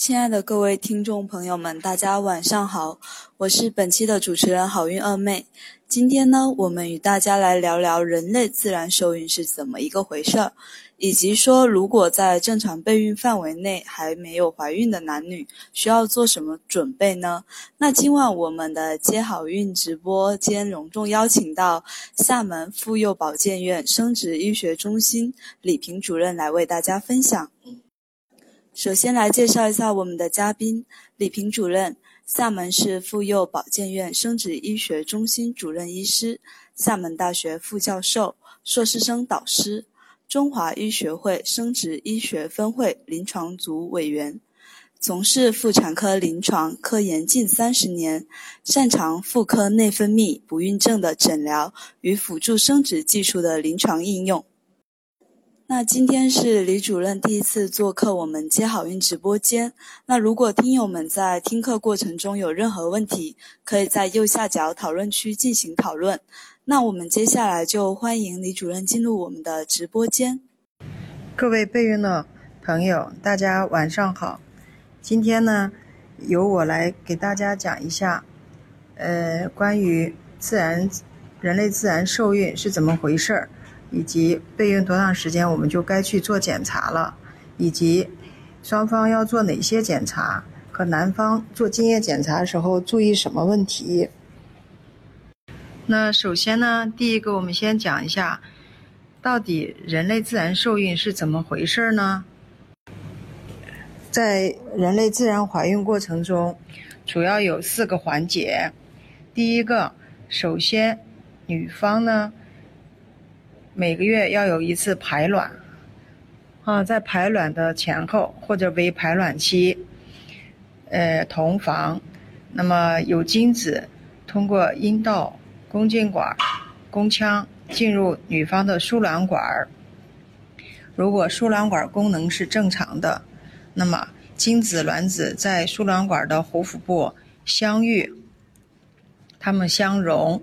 亲爱的各位听众朋友们，大家晚上好，我是本期的主持人好运二妹。今天呢，我们与大家来聊聊人类自然受孕是怎么一个回事儿，以及说如果在正常备孕范围内还没有怀孕的男女需要做什么准备呢？那今晚我们的接好运直播间隆重邀请到厦门妇幼保健院生殖医学中心李平主任来为大家分享。首先来介绍一下我们的嘉宾李平主任，厦门市妇幼保健院生殖医学中心主任医师，厦门大学副教授、硕士生导师，中华医学会生殖医学分会临床组委员，从事妇产科临床科研近三十年，擅长妇科内分泌不孕症的诊疗与辅助生殖技术的临床应用。那今天是李主任第一次做客我们接好运直播间。那如果听友们在听课过程中有任何问题，可以在右下角讨论区进行讨论。那我们接下来就欢迎李主任进入我们的直播间。各位备孕的朋友，大家晚上好。今天呢，由我来给大家讲一下，呃，关于自然人类自然受孕是怎么回事儿。以及备孕多长时间，我们就该去做检查了，以及双方要做哪些检查，和男方做精液检查的时候注意什么问题。那首先呢，第一个我们先讲一下，到底人类自然受孕是怎么回事呢？在人类自然怀孕过程中，主要有四个环节。第一个，首先女方呢。每个月要有一次排卵，啊，在排卵的前后或者为排卵期，呃，同房，那么有精子通过阴道、宫颈管、宫腔进入女方的输卵管。如果输卵管功能是正常的，那么精子卵子在输卵管的壶腹部相遇，它们相融，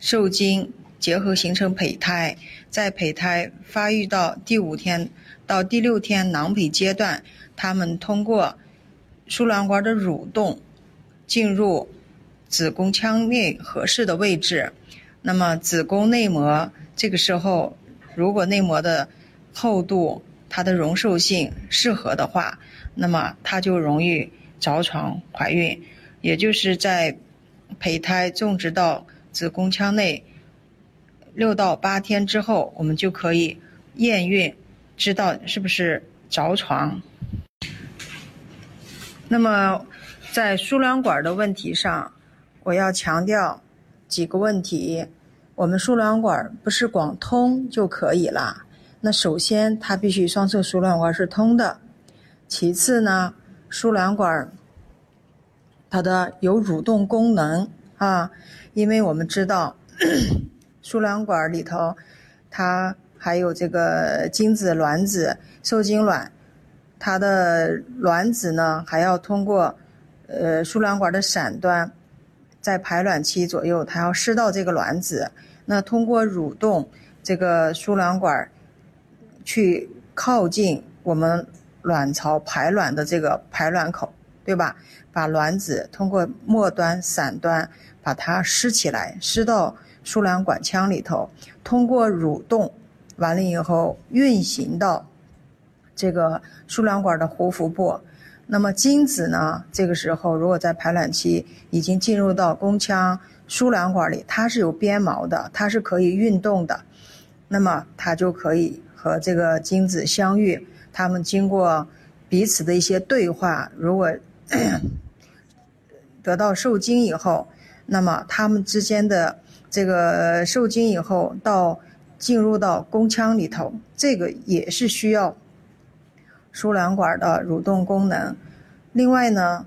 受精。结合形成胚胎，在胚胎发育到第五天到第六天囊胚阶段，它们通过输卵管的蠕动进入子宫腔内合适的位置。那么子宫内膜这个时候，如果内膜的厚度、它的容受性适合的话，那么它就容易着床怀孕。也就是在胚胎种植到子宫腔内。六到八天之后，我们就可以验孕，知道是不是着床。那么，在输卵管的问题上，我要强调几个问题。我们输卵管不是光通就可以了，那首先它必须双侧输卵管是通的。其次呢，输卵管它的有蠕动功能啊，因为我们知道。输卵管里头，它还有这个精子、卵子、受精卵，它的卵子呢还要通过呃输卵管的闪端，在排卵期左右，它要失到这个卵子，那通过蠕动这个输卵管去靠近我们卵巢排卵的这个排卵口，对吧？把卵子通过末端、闪端把它施起来，施到。输卵管腔里头，通过蠕动完了以后，运行到这个输卵管的壶腹部。那么精子呢？这个时候如果在排卵期已经进入到宫腔输卵管里，它是有鞭毛的，它是可以运动的。那么它就可以和这个精子相遇，它们经过彼此的一些对话，如果 得到受精以后，那么它们之间的。这个受精以后到进入到宫腔里头，这个也是需要输卵管的蠕动功能。另外呢，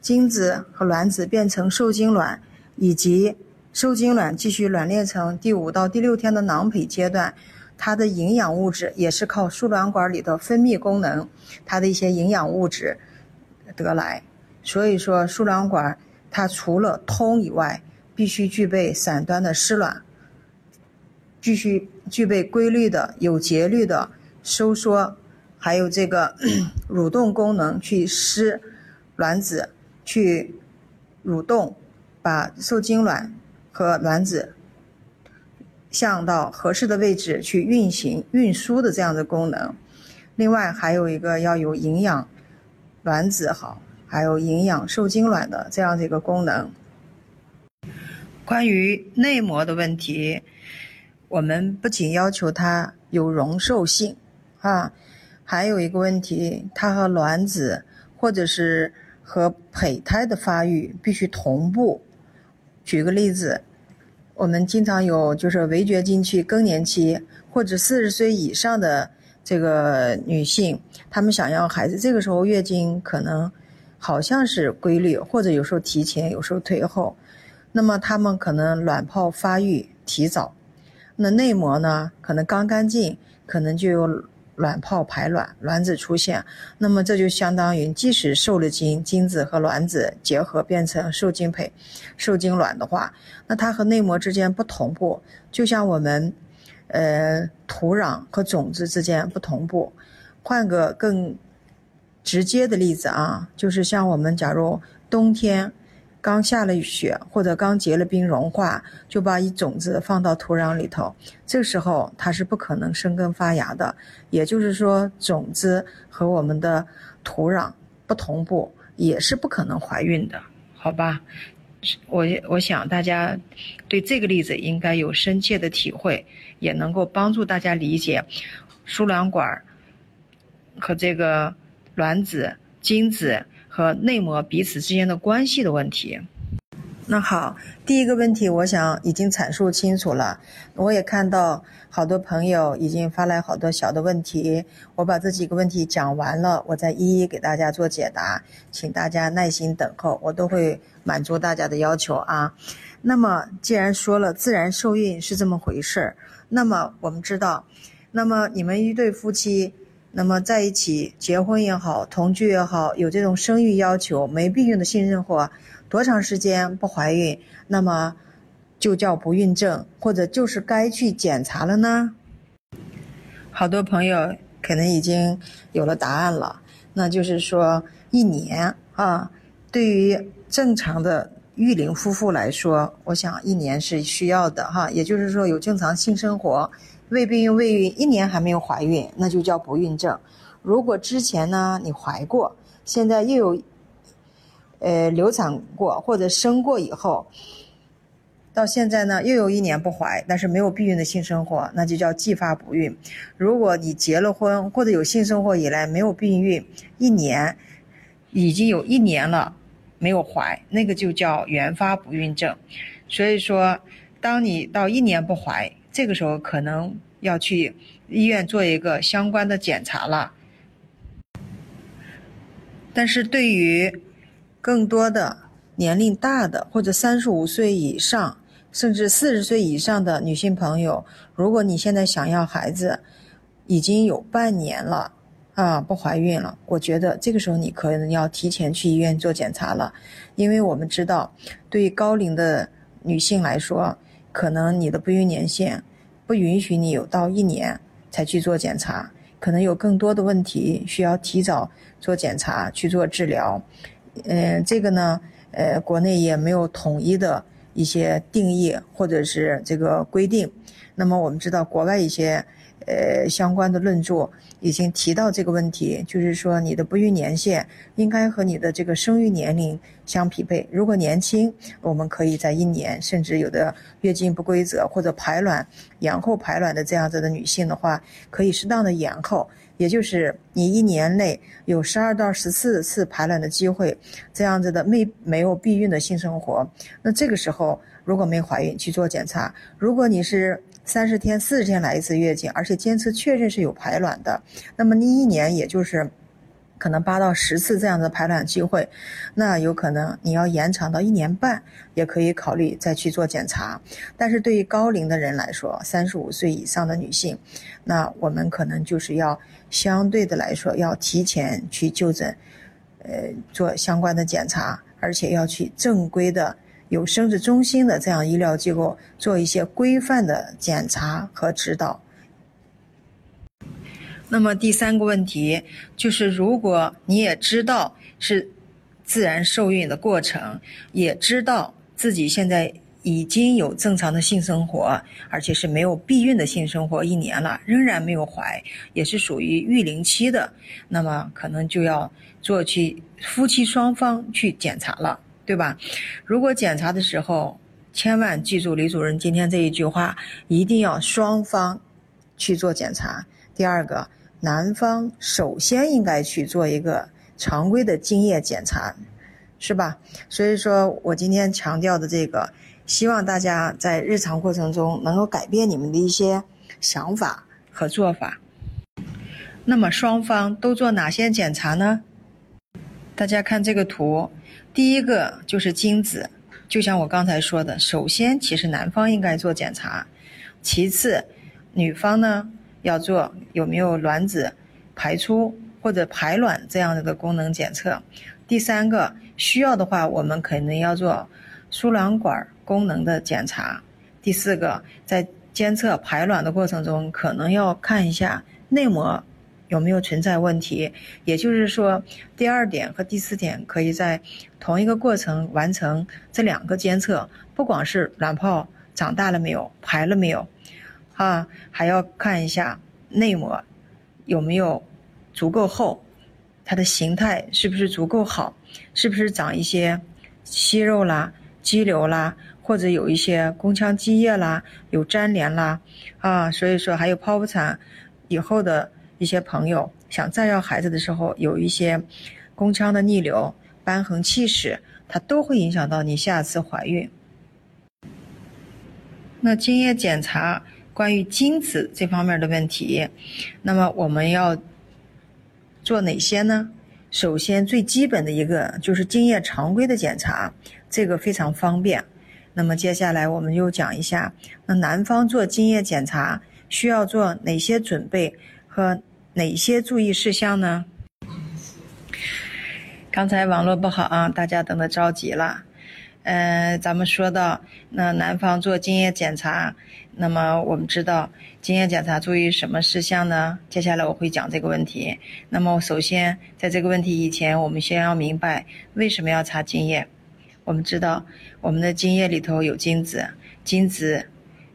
精子和卵子变成受精卵，以及受精卵继续卵裂成第五到第六天的囊胚阶段，它的营养物质也是靠输卵管里的分泌功能，它的一些营养物质得来。所以说，输卵管它除了通以外，必须具备散端的湿卵，必须具备规律的、有节律的收缩，还有这个 蠕动功能去湿卵子去蠕动，把受精卵和卵子向到合适的位置去运行运输的这样的功能。另外还有一个要有营养卵子好，还有营养受精卵的这样的一个功能。关于内膜的问题，我们不仅要求它有容受性，啊，还有一个问题，它和卵子或者是和胚胎的发育必须同步。举个例子，我们经常有就是围绝经期、更年期或者四十岁以上的这个女性，她们想要孩子，这个时候月经可能好像是规律，或者有时候提前，有时候推后。那么他们可能卵泡发育提早，那内膜呢可能刚干净，可能就有卵泡排卵，卵子出现。那么这就相当于，即使受了精，精子和卵子结合变成受精胚、受精卵的话，那它和内膜之间不同步，就像我们，呃，土壤和种子之间不同步。换个更直接的例子啊，就是像我们假如冬天。刚下了雪或者刚结了冰融化，就把一种子放到土壤里头，这时候它是不可能生根发芽的。也就是说，种子和我们的土壤不同步，也是不可能怀孕的，好吧？我我想大家对这个例子应该有深切的体会，也能够帮助大家理解输卵管和这个卵子、精子。和内膜彼此之间的关系的问题。那好，第一个问题，我想已经阐述清楚了。我也看到好多朋友已经发来好多小的问题，我把这几个问题讲完了，我再一一给大家做解答，请大家耐心等候，我都会满足大家的要求啊。那么，既然说了自然受孕是这么回事儿，那么我们知道，那么你们一对夫妻。那么在一起结婚也好，同居也好，有这种生育要求，没避孕的性生活，多长时间不怀孕，那么就叫不孕症，或者就是该去检查了呢？好多朋友可能已经有了答案了，那就是说一年啊，对于正常的育龄夫妇来说，我想一年是需要的哈，也就是说有正常性生活。未避孕未孕一年还没有怀孕，那就叫不孕症。如果之前呢你怀过，现在又有，呃流产过或者生过以后，到现在呢又有一年不怀，但是没有避孕的性生活，那就叫继发不孕。如果你结了婚或者有性生活以来没有避孕一年，已经有一年了没有怀，那个就叫原发不孕症。所以说，当你到一年不怀。这个时候可能要去医院做一个相关的检查了，但是对于更多的年龄大的或者三十五岁以上，甚至四十岁以上的女性朋友，如果你现在想要孩子，已经有半年了啊不怀孕了，我觉得这个时候你可能要提前去医院做检查了，因为我们知道，对于高龄的女性来说。可能你的不孕年限不允许你有到一年才去做检查，可能有更多的问题需要提早做检查去做治疗。嗯，这个呢，呃，国内也没有统一的一些定义或者是这个规定。那么我们知道国外一些。呃，相关的论著已经提到这个问题，就是说你的不孕年限应该和你的这个生育年龄相匹配。如果年轻，我们可以在一年，甚至有的月经不规则或者排卵延后排卵的这样子的女性的话，可以适当的延后，也就是你一年内有十二到十四次排卵的机会，这样子的没没有避孕的性生活，那这个时候如果没怀孕去做检查，如果你是。三十天、四十天来一次月经，而且监测确认是有排卵的，那么你一年也就是可能八到十次这样的排卵机会，那有可能你要延长到一年半，也可以考虑再去做检查。但是对于高龄的人来说，三十五岁以上的女性，那我们可能就是要相对的来说要提前去就诊，呃，做相关的检查，而且要去正规的。有生殖中心的这样医疗机构做一些规范的检查和指导。那么第三个问题就是，如果你也知道是自然受孕的过程，也知道自己现在已经有正常的性生活，而且是没有避孕的性生活一年了，仍然没有怀，也是属于育龄期的，那么可能就要做去夫妻双方去检查了，对吧？如果检查的时候，千万记住李主任今天这一句话，一定要双方去做检查。第二个。男方首先应该去做一个常规的精液检查，是吧？所以说我今天强调的这个，希望大家在日常过程中能够改变你们的一些想法和做法。那么双方都做哪些检查呢？大家看这个图，第一个就是精子，就像我刚才说的，首先其实男方应该做检查，其次女方呢？要做有没有卵子排出或者排卵这样的功能检测。第三个需要的话，我们可能要做输卵管功能的检查。第四个，在监测排卵的过程中，可能要看一下内膜有没有存在问题。也就是说，第二点和第四点可以在同一个过程完成这两个监测，不光是卵泡长大了没有，排了没有。啊，还要看一下内膜有没有足够厚，它的形态是不是足够好，是不是长一些息肉啦、肌瘤啦，或者有一些宫腔积液啦、有粘连啦，啊，所以说还有剖腹产以后的一些朋友想再要孩子的时候，有一些宫腔的逆流、瘢痕、气史，它都会影响到你下次怀孕。那精液检查。关于精子这方面的问题，那么我们要做哪些呢？首先，最基本的一个就是精液常规的检查，这个非常方便。那么接下来我们又讲一下，那男方做精液检查需要做哪些准备和哪些注意事项呢？刚才网络不好啊，大家等的着急了。嗯，咱们说到那男方做精液检查，那么我们知道精液检查注意什么事项呢？接下来我会讲这个问题。那么首先，在这个问题以前，我们先要明白为什么要查精液。我们知道我们的精液里头有精子，精子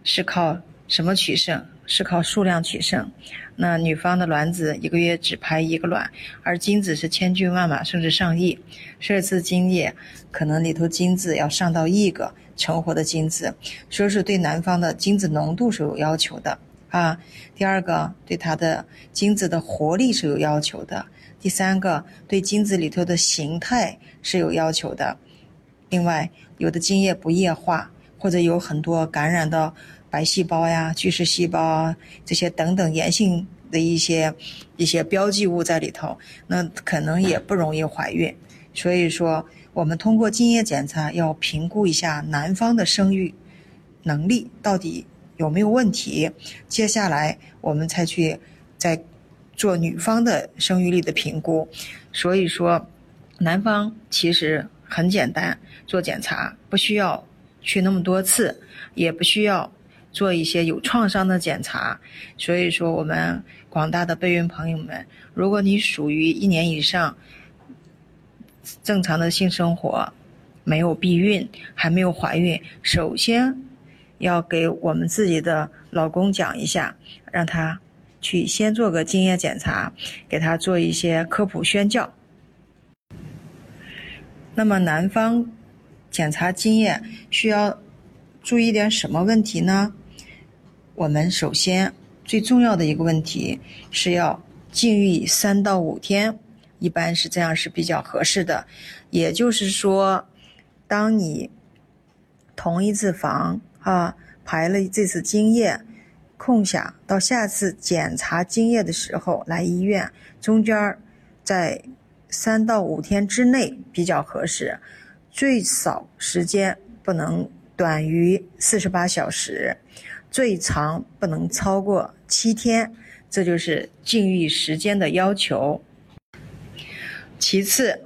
是靠什么取胜？是靠数量取胜。那女方的卵子一个月只排一个卵，而精子是千军万马，甚至上亿。这次精液可能里头精子要上到亿个成活的精子，所以说对男方的精子浓度是有要求的啊。第二个，对他的精子的活力是有要求的。第三个，对精子里头的形态是有要求的。另外，有的精液不液化，或者有很多感染的。白细胞呀、巨噬细胞啊，这些等等炎性的一些一些标记物在里头，那可能也不容易怀孕。所以说，我们通过精液检查要评估一下男方的生育能力到底有没有问题。接下来我们才去再做女方的生育力的评估。所以说，男方其实很简单，做检查不需要去那么多次，也不需要。做一些有创伤的检查，所以说我们广大的备孕朋友们，如果你属于一年以上正常的性生活，没有避孕，还没有怀孕，首先要给我们自己的老公讲一下，让他去先做个精液检查，给他做一些科普宣教。那么男方检查精液需要注意点什么问题呢？我们首先最重要的一个问题是要禁欲三到五天，一般是这样是比较合适的。也就是说，当你同一次房啊排了这次精液，空下到下次检查精液的时候来医院，中间在三到五天之内比较合适，最少时间不能短于四十八小时。最长不能超过七天，这就是禁欲时间的要求。其次，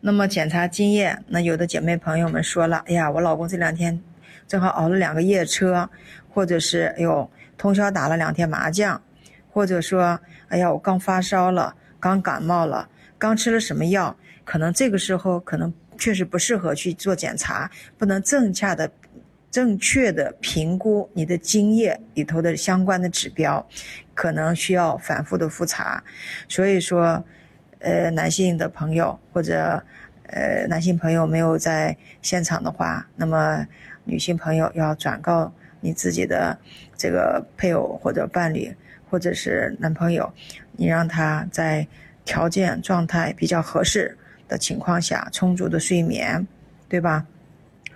那么检查精液，那有的姐妹朋友们说了，哎呀，我老公这两天正好熬了两个夜车，或者是哎呦通宵打了两天麻将，或者说，哎呀，我刚发烧了，刚感冒了，刚吃了什么药，可能这个时候可能确实不适合去做检查，不能正恰的、正确的评估你的精液里头的相关的指标，可能需要反复的复查。所以说，呃，男性的朋友或者呃男性朋友没有在现场的话，那么女性朋友要转告你自己的这个配偶或者伴侣。或者是男朋友，你让他在条件状态比较合适的情况下，充足的睡眠，对吧？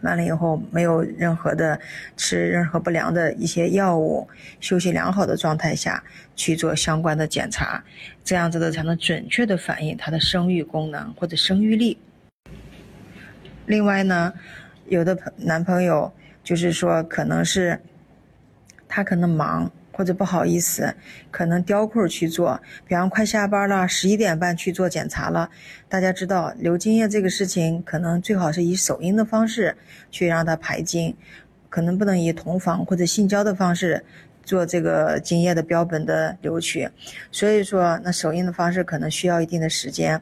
完了以后没有任何的吃任何不良的一些药物，休息良好的状态下去做相关的检查，这样子的才能准确的反映他的生育功能或者生育力。另外呢，有的朋男朋友就是说可能是他可能忙。或者不好意思，可能雕空去做，比方快下班了，十一点半去做检查了。大家知道流精液这个事情，可能最好是以手阴的方式去让它排精，可能不能以同房或者性交的方式做这个精液的标本的流取。所以说，那手阴的方式可能需要一定的时间，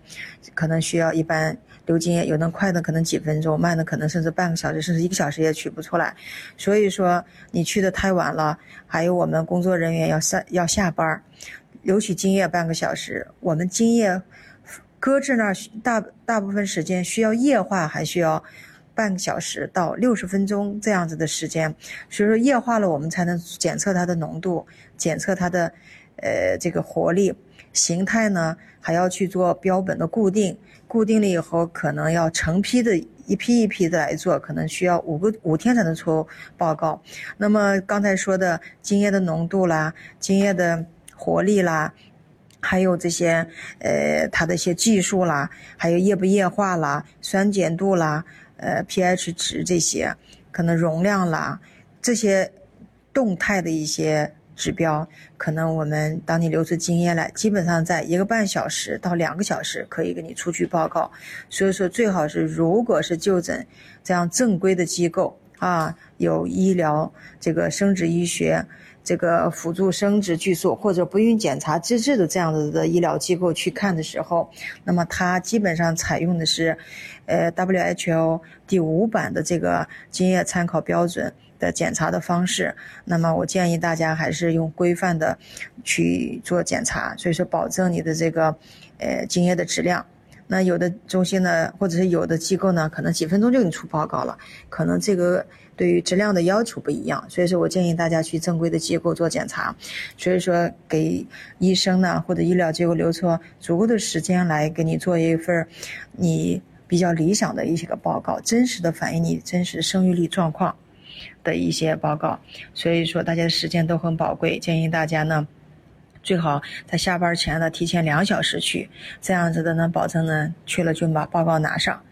可能需要一般。流精液有的快的可能几分钟，慢的可能甚至半个小时，甚至一个小时也取不出来。所以说你去的太晚了，还有我们工作人员要下要下班，流取精液半个小时，我们精液搁置那儿大大部分时间需要液化，还需要半个小时到六十分钟这样子的时间。所以说液化了，我们才能检测它的浓度，检测它的呃这个活力。形态呢，还要去做标本的固定，固定了以后，可能要成批的一批一批的来做，可能需要五个五天才能出报告。那么刚才说的精液的浓度啦，精液的活力啦，还有这些呃它的一些技术啦，还有液不液化啦，酸碱度啦，呃 pH 值这些，可能容量啦，这些动态的一些。指标可能我们当你流出精液来，基本上在一个半小时到两个小时可以给你出具报告。所以说最好是如果是就诊这样正规的机构啊，有医疗这个生殖医学这个辅助生殖技术或者不孕检查资质的这样子的医疗机构去看的时候，那么它基本上采用的是，呃 WHO 第五版的这个精液参考标准。的检查的方式，那么我建议大家还是用规范的去做检查，所以说保证你的这个呃精液的质量。那有的中心呢，或者是有的机构呢，可能几分钟就给你出报告了，可能这个对于质量的要求不一样，所以说我建议大家去正规的机构做检查。所以说给医生呢或者医疗机构留出足够的时间来给你做一份你比较理想的一些个报告，真实的反映你真实生育力状况。的一些报告，所以说大家的时间都很宝贵，建议大家呢，最好在下班前呢提前两小时去，这样子的呢，保证呢去了就把报告拿上，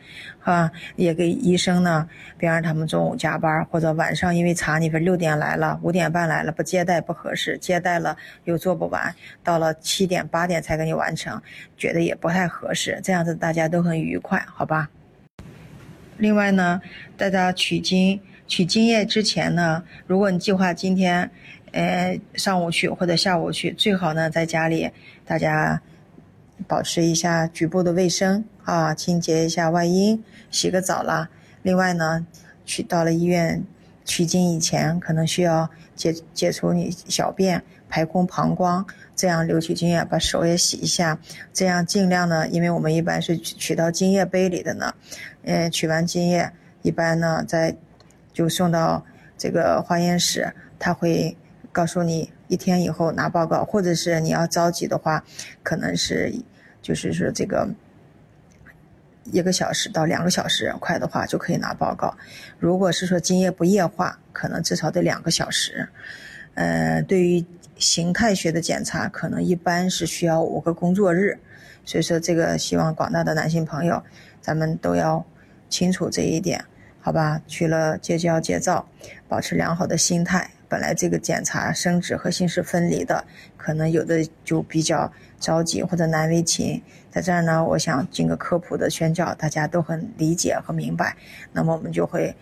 啊，也给医生呢，别让他们中午加班或者晚上因为查你份六点来了，五点半来了不接待不合适，接待了又做不完，到了七点八点才给你完成，觉得也不太合适，这样子大家都很愉快，好吧？另外呢，大家取经。取精液之前呢，如果你计划今天，呃，上午去或者下午去，最好呢在家里大家保持一下局部的卫生啊，清洁一下外阴，洗个澡啦。另外呢，去到了医院取精以前，可能需要解解除你小便，排空膀胱，这样流取精液，把手也洗一下，这样尽量呢，因为我们一般是取到精液杯里的呢，嗯，取完精液一般呢在。就送到这个化验室，他会告诉你一天以后拿报告，或者是你要着急的话，可能是就是说这个一个小时到两个小时，快的话就可以拿报告。如果是说精液不液化，可能至少得两个小时。呃，对于形态学的检查，可能一般是需要五个工作日。所以说，这个希望广大的男性朋友，咱们都要清楚这一点。好吧，去了戒骄戒躁，保持良好的心态。本来这个检查生殖和性是分离的，可能有的就比较着急或者难为情。在这儿呢，我想经个科普的宣教，大家都很理解和明白。那么我们就会，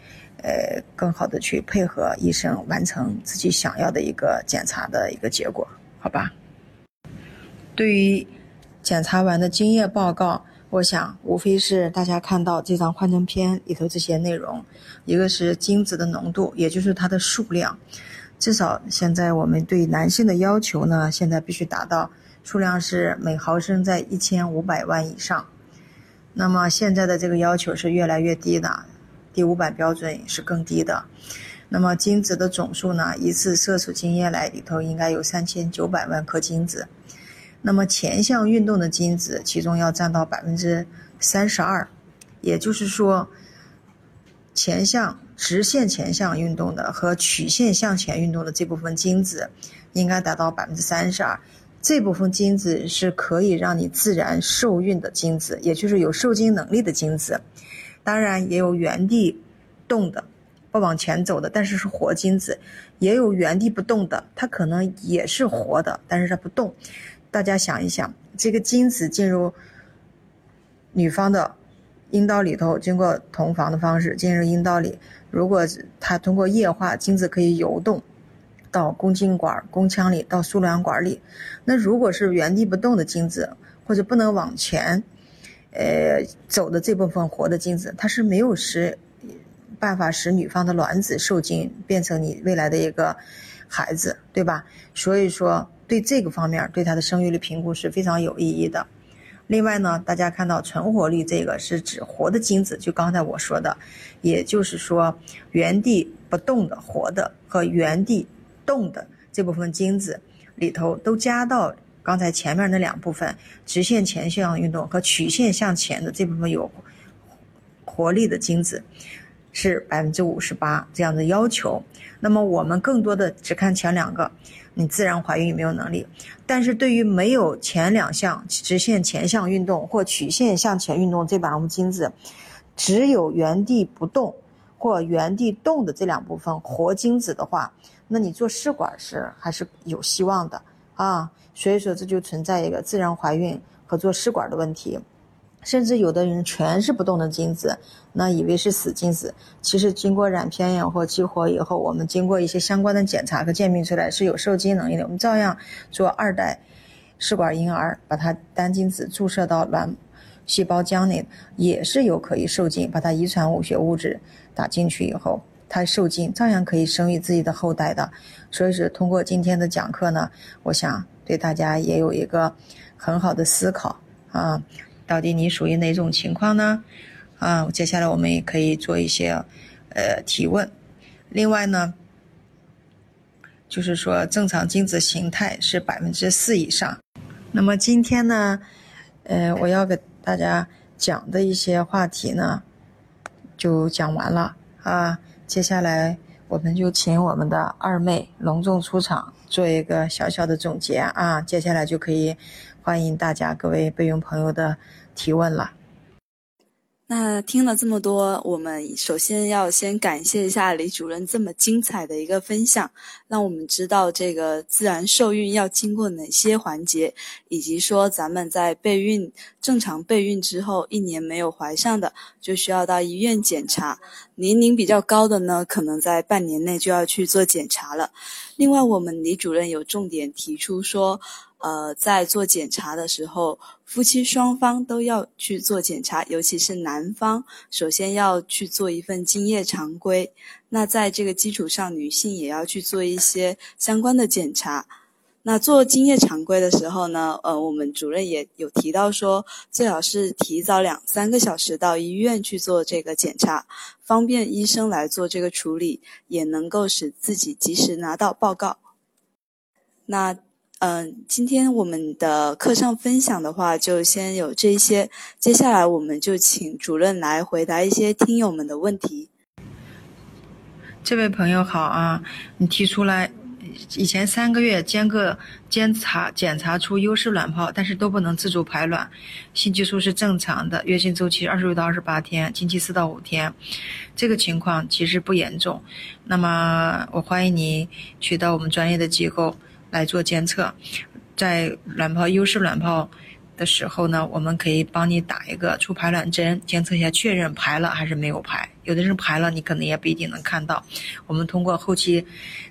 呃，更好的去配合医生，完成自己想要的一个检查的一个结果。好吧。对于检查完的精液报告，我想无非是大家看到这张幻灯片里头这些内容，一个是精子的浓度，也就是它的数量。至少现在我们对男性的要求呢，现在必须达到数量是每毫升在一千五百万以上。那么现在的这个要求是越来越低的，第五版标准是更低的。那么精子的总数呢，一次射出精液来里头应该有三千九百万颗精子。那么前向运动的精子，其中要占到百分之三十二，也就是说，前向。直线前向运动的和曲线向前运动的这部分精子，应该达到百分之三十二。这部分精子是可以让你自然受孕的精子，也就是有受精能力的精子。当然，也有原地动的，不往前走的，但是是活精子；也有原地不动的，它可能也是活的，但是它不动。大家想一想，这个精子进入女方的阴道里头，经过同房的方式进入阴道里。如果它通过液化，精子可以游动到宫颈管、宫腔里，到输卵管里。那如果是原地不动的精子，或者不能往前，呃走的这部分活的精子，它是没有使办法使女方的卵子受精，变成你未来的一个孩子，对吧？所以说，对这个方面，对它的生育率评估是非常有意义的。另外呢，大家看到存活率这个是指活的精子，就刚才我说的，也就是说原地不动的活的和原地动的这部分精子里头都加到刚才前面那两部分直线前向运动和曲线向前的这部分有活力的精子是百分之五十八这样的要求。那么我们更多的只看前两个。你自然怀孕有没有能力？但是对于没有前两项直线前向运动或曲线向前运动这把我们精子，只有原地不动或原地动的这两部分活精子的话，那你做试管是还是有希望的啊。所以说这就存在一个自然怀孕和做试管的问题。甚至有的人全是不动的精子，那以为是死精子，其实经过染片呀或激活以后，我们经过一些相关的检查和鉴定出来是有受精能力的，我们照样做二代试管婴儿，把它单精子注射到卵细胞浆内，也是有可以受精，把它遗传物学物质打进去以后，它受精照样可以生育自己的后代的。所以说，通过今天的讲课呢，我想对大家也有一个很好的思考啊。到底你属于哪种情况呢？啊，接下来我们也可以做一些呃提问。另外呢，就是说正常精子形态是百分之四以上。那么今天呢，呃，我要给大家讲的一些话题呢，就讲完了啊。接下来我们就请我们的二妹隆重出场，做一个小小的总结啊。接下来就可以。欢迎大家各位备用朋友的提问了。那听了这么多，我们首先要先感谢一下李主任这么精彩的一个分享，让我们知道这个自然受孕要经过哪些环节，以及说咱们在备孕正常备孕之后一年没有怀上的，就需要到医院检查。年龄比较高的呢，可能在半年内就要去做检查了。另外，我们李主任有重点提出说。呃，在做检查的时候，夫妻双方都要去做检查，尤其是男方，首先要去做一份精液常规。那在这个基础上，女性也要去做一些相关的检查。那做精液常规的时候呢，呃，我们主任也有提到说，最好是提早两三个小时到医院去做这个检查，方便医生来做这个处理，也能够使自己及时拿到报告。那。嗯，今天我们的课上分享的话，就先有这些。接下来，我们就请主任来回答一些听友们的问题。这位朋友好啊，你提出来，以前三个月间隔检查检查出优势卵泡，但是都不能自主排卵，性激素是正常的，月经周期二十六到二十八天，经期四到五天，这个情况其实不严重。那么，我欢迎你去到我们专业的机构。来做监测，在卵泡优势卵泡的时候呢，我们可以帮你打一个促排卵针，监测一下确认排了还是没有排。有的人排了，你可能也不一定能看到。我们通过后期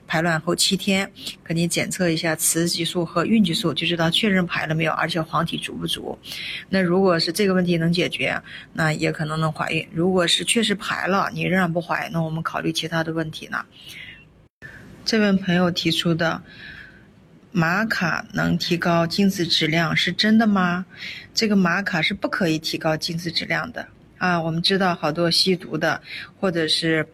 排卵后七天，给你检测一下雌激素和孕激素，就知道确认排了没有，而且黄体足不足。那如果是这个问题能解决，那也可能能怀孕。如果是确实排了，你仍然不怀，那我们考虑其他的问题呢。这位朋友提出的。玛卡能提高精子质量是真的吗？这个玛卡是不可以提高精子质量的啊！我们知道好多吸毒的，或者是，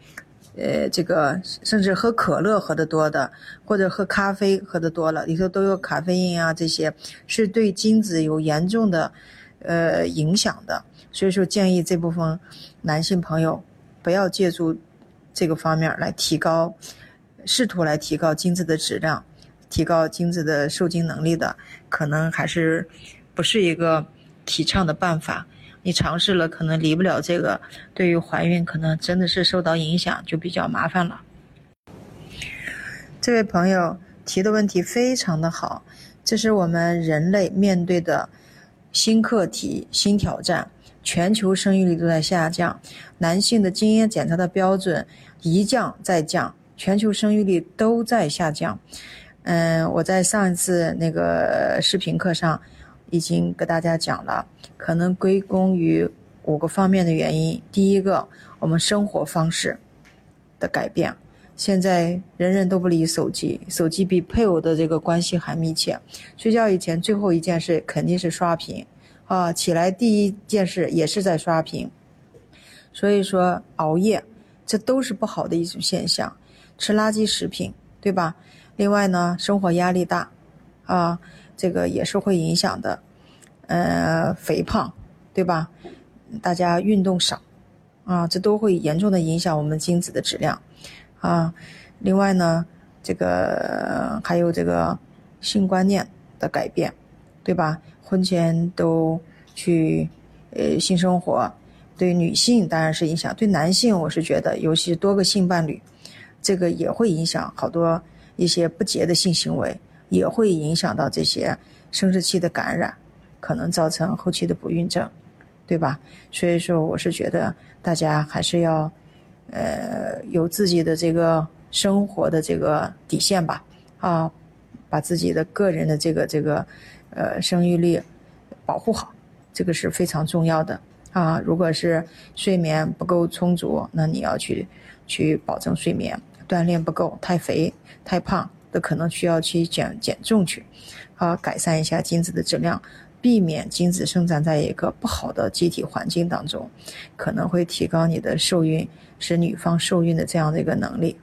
呃，这个甚至喝可乐喝的多的，或者喝咖啡喝的多了，里头都有咖啡因啊，这些是对精子有严重的，呃影响的。所以说，建议这部分男性朋友不要借助这个方面来提高，试图来提高精子的质量。提高精子的受精能力的，可能还是不是一个提倡的办法。你尝试了，可能离不了这个，对于怀孕可能真的是受到影响，就比较麻烦了。这位朋友提的问题非常的好，这是我们人类面对的新课题、新挑战。全球生育率都在下降，男性的精液检查的标准一降再降，全球生育率都在下降。嗯，我在上一次那个视频课上已经给大家讲了，可能归功于五个方面的原因。第一个，我们生活方式的改变，现在人人都不离手机，手机比配偶的这个关系还密切。睡觉以前最后一件事肯定是刷屏，啊，起来第一件事也是在刷屏。所以说熬夜，这都是不好的一种现象。吃垃圾食品，对吧？另外呢，生活压力大，啊，这个也是会影响的，呃，肥胖，对吧？大家运动少，啊，这都会严重的影响我们精子的质量，啊。另外呢，这个还有这个性观念的改变，对吧？婚前都去呃性生活，对女性当然是影响，对男性我是觉得，尤其多个性伴侣，这个也会影响好多。一些不洁的性行为也会影响到这些生殖器的感染，可能造成后期的不孕症，对吧？所以说，我是觉得大家还是要，呃，有自己的这个生活的这个底线吧，啊，把自己的个人的这个这个，呃，生育力保护好，这个是非常重要的啊。如果是睡眠不够充足，那你要去去保证睡眠。锻炼不够，太肥、太胖的可能需要去减减重去，啊，改善一下精子的质量，避免精子生长在一个不好的机体环境当中，可能会提高你的受孕，使女方受孕的这样的一个能力。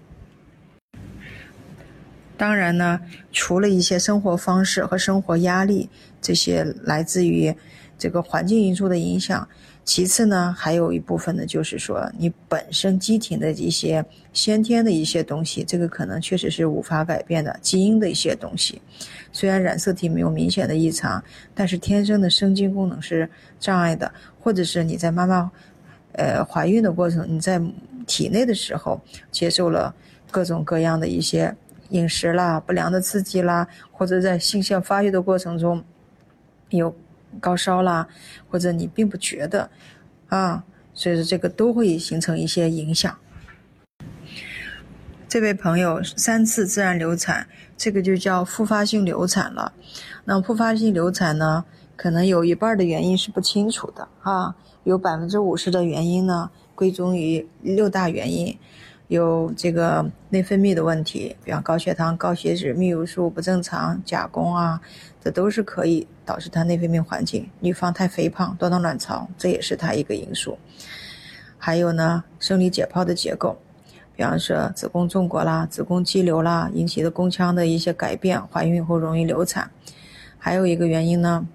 当然呢，除了一些生活方式和生活压力这些来自于这个环境因素的影响。其次呢，还有一部分呢，就是说你本身机体的一些先天的一些东西，这个可能确实是无法改变的基因的一些东西。虽然染色体没有明显的异常，但是天生的生精功能是障碍的，或者是你在妈妈，呃怀孕的过程，你在体内的时候接受了各种各样的一些饮食啦、不良的刺激啦，或者在性腺发育的过程中有。高烧啦，或者你并不觉得，啊，所以说这个都会形成一些影响。这位朋友三次自然流产，这个就叫复发性流产了。那复发性流产呢，可能有一半的原因是不清楚的啊，有百分之五十的原因呢归宗于六大原因。有这个内分泌的问题，比方高血糖、高血脂、泌乳素不正常、甲功啊，这都是可以导致她内分泌环境。女方太肥胖、多囊卵巢，这也是她一个因素。还有呢，生理解剖的结构，比方说子宫纵隔啦、子宫肌瘤啦引起的宫腔的一些改变，怀孕后容易流产。还有一个原因呢，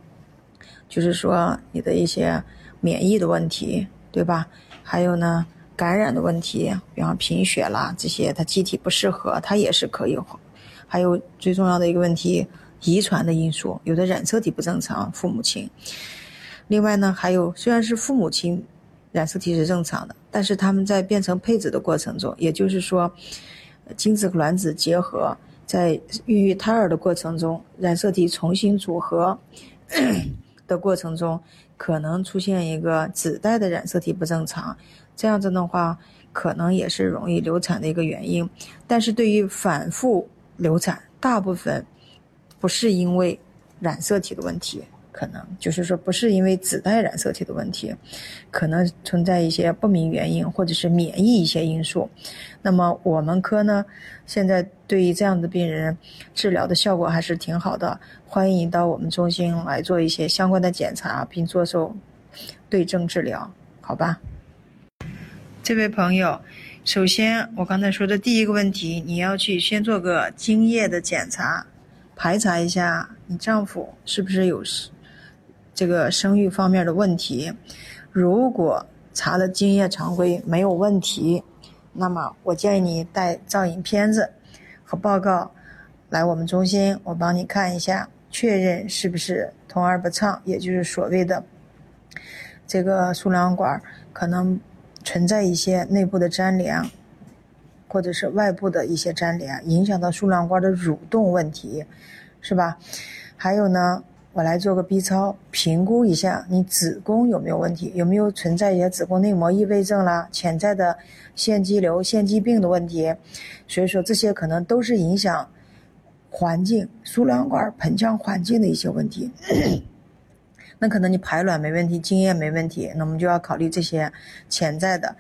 就是说你的一些免疫的问题，对吧？还有呢。感染的问题，比方贫血啦，这些它机体不适合，它也是可以。还有最重要的一个问题，遗传的因素，有的染色体不正常，父母亲。另外呢，还有虽然是父母亲染色体是正常的，但是他们在变成配子的过程中，也就是说，精子和卵子结合，在孕育胎儿的过程中，染色体重新组合。的过程中，可能出现一个子代的染色体不正常，这样子的话，可能也是容易流产的一个原因。但是对于反复流产，大部分不是因为染色体的问题。可能就是说，不是因为子代染色体的问题，可能存在一些不明原因，或者是免疫一些因素。那么我们科呢，现在对于这样的病人治疗的效果还是挺好的。欢迎到我们中心来做一些相关的检查，并做受对症治疗，好吧？这位朋友，首先我刚才说的第一个问题，你要去先做个精液的检查，排查一下你丈夫是不是有。这个生育方面的问题，如果查了精液常规没有问题，那么我建议你带造影片子和报告来我们中心，我帮你看一下，确认是不是通而不畅，也就是所谓的这个输卵管可能存在一些内部的粘连，或者是外部的一些粘连，影响到输卵管的蠕动问题，是吧？还有呢？我来做个 B 超，评估一下你子宫有没有问题，有没有存在一些子宫内膜异位症啦、潜在的腺肌瘤、腺肌病的问题。所以说这些可能都是影响环境、输卵管盆腔环境的一些问题。那可能你排卵没问题，精液没问题，那我们就要考虑这些潜在的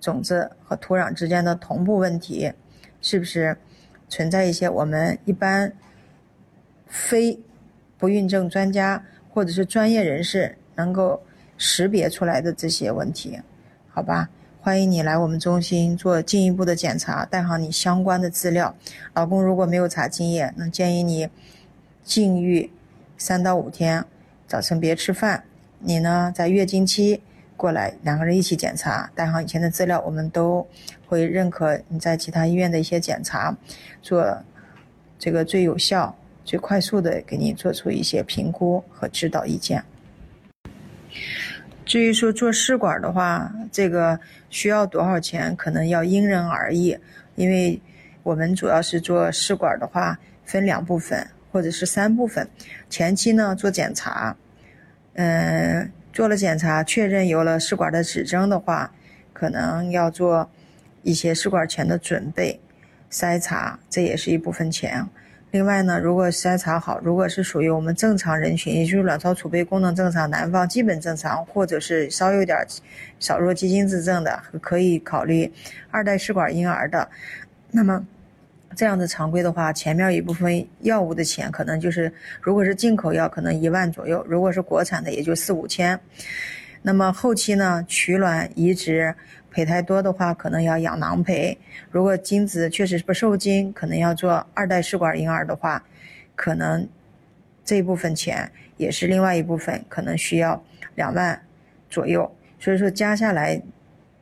种子和土壤之间的同步问题，是不是存在一些我们一般非。不孕症专家或者是专业人士能够识别出来的这些问题，好吧？欢迎你来我们中心做进一步的检查，带好你相关的资料。老公如果没有查精液，那建议你禁欲三到五天，早晨别吃饭。你呢，在月经期过来，两个人一起检查，带上以前的资料，我们都会认可你在其他医院的一些检查，做这个最有效。最快速的给你做出一些评估和指导意见。至于说做试管的话，这个需要多少钱，可能要因人而异。因为我们主要是做试管的话，分两部分或者是三部分。前期呢做检查，嗯，做了检查确认有了试管的指征的话，可能要做一些试管前的准备、筛查，这也是一部分钱。另外呢，如果筛查好，如果是属于我们正常人群，也就是卵巢储备功能正常、男方基本正常，或者是稍有点少弱基因质症的，可以考虑二代试管婴儿的。那么这样的常规的话，前面一部分药物的钱可能就是，如果是进口药，可能一万左右；如果是国产的，也就四五千。那么后期呢，取卵移植。胚胎多的话，可能要养囊胚；如果精子确实不受精，可能要做二代试管婴儿的话，可能这部分钱也是另外一部分，可能需要两万左右。所以说加下来，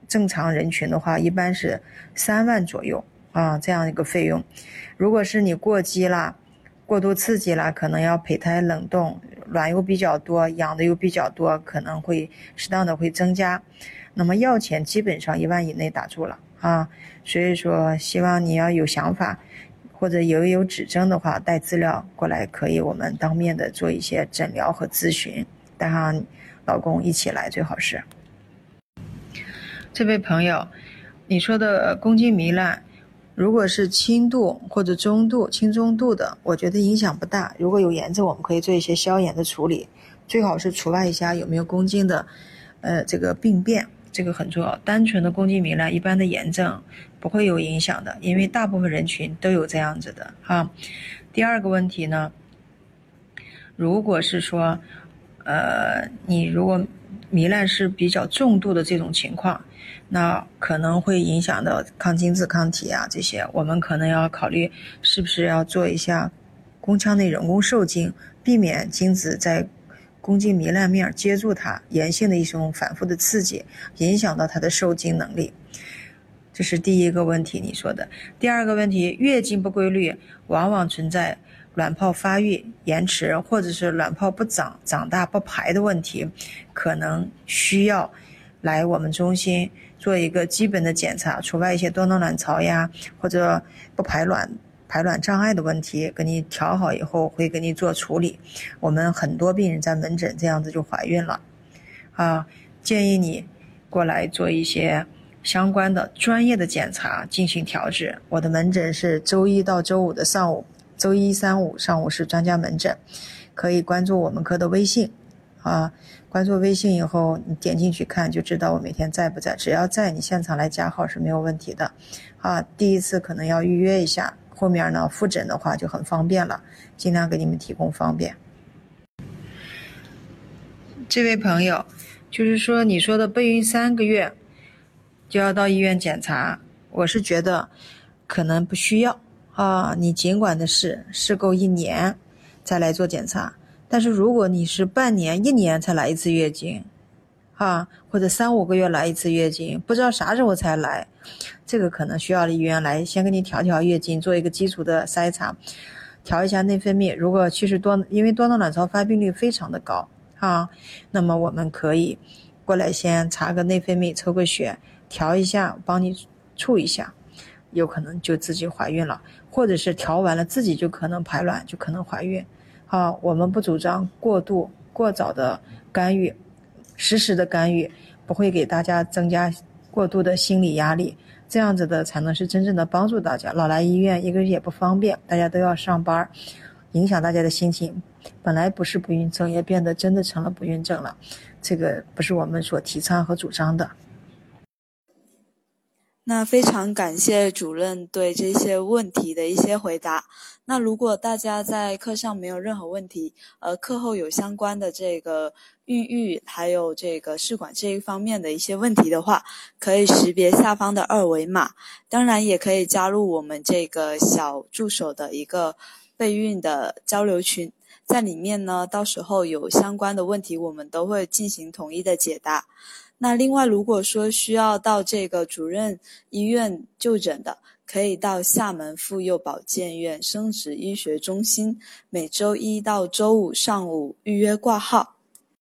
正常人群的话，一般是三万左右啊，这样一个费用。如果是你过激啦、过度刺激啦，可能要胚胎冷冻，卵又比较多，养的又比较多，可能会适当的会增加。那么药钱基本上一万以内打住了啊，所以说希望你要有想法，或者有有指征的话，带资料过来可以，我们当面的做一些诊疗和咨询，带上老公一起来最好是。这位朋友，你说的宫颈糜烂，如果是轻度或者中度、轻中度的，我觉得影响不大。如果有炎症，我们可以做一些消炎的处理，最好是除外一下有没有宫颈的，呃，这个病变。这个很重要，单纯的宫颈糜烂，一般的炎症不会有影响的，因为大部分人群都有这样子的哈。第二个问题呢，如果是说，呃，你如果糜烂是比较重度的这种情况，那可能会影响到抗精子抗体啊这些，我们可能要考虑是不是要做一下宫腔内人工受精，避免精子在。宫颈糜烂面接住它，炎性的一种反复的刺激，影响到它的受精能力。这是第一个问题，你说的。第二个问题，月经不规律，往往存在卵泡发育延迟，或者是卵泡不长、长大不排的问题，可能需要来我们中心做一个基本的检查，除外一些多囊卵巢呀，或者不排卵排卵障碍的问题，给你调好以后会给你做处理。我们很多病人在门诊这样子就怀孕了，啊，建议你过来做一些相关的专业的检查进行调治。我的门诊是周一到周五的上午，周一、三、五上午是专家门诊，可以关注我们科的微信，啊。关注微信以后，你点进去看就知道我每天在不在。只要在，你现场来加号是没有问题的。啊，第一次可能要预约一下，后面呢复诊的话就很方便了，尽量给你们提供方便。这位朋友，就是说你说的备孕三个月就要到医院检查，我是觉得可能不需要啊。你尽管的试试够一年再来做检查。但是如果你是半年、一年才来一次月经，啊，或者三五个月来一次月经，不知道啥时候才来，这个可能需要医院来先给你调调月经，做一个基础的筛查，调一下内分泌。如果其实多，因为多囊卵巢发病率非常的高啊，那么我们可以过来先查个内分泌，抽个血，调一下，帮你处一下，有可能就自己怀孕了，或者是调完了自己就可能排卵，就可能怀孕。好，我们不主张过度、过早的干预，实时的干预不会给大家增加过度的心理压力，这样子的才能是真正的帮助大家。老来医院，一个人也不方便，大家都要上班，影响大家的心情。本来不是不孕症，也变得真的成了不孕症了，这个不是我们所提倡和主张的。那非常感谢主任对这些问题的一些回答。那如果大家在课上没有任何问题，呃，课后有相关的这个孕育还有这个试管这一方面的一些问题的话，可以识别下方的二维码，当然也可以加入我们这个小助手的一个备孕的交流群，在里面呢，到时候有相关的问题，我们都会进行统一的解答。那另外，如果说需要到这个主任医院就诊的，可以到厦门妇幼保健院生殖医学中心，每周一到周五上午预约挂号。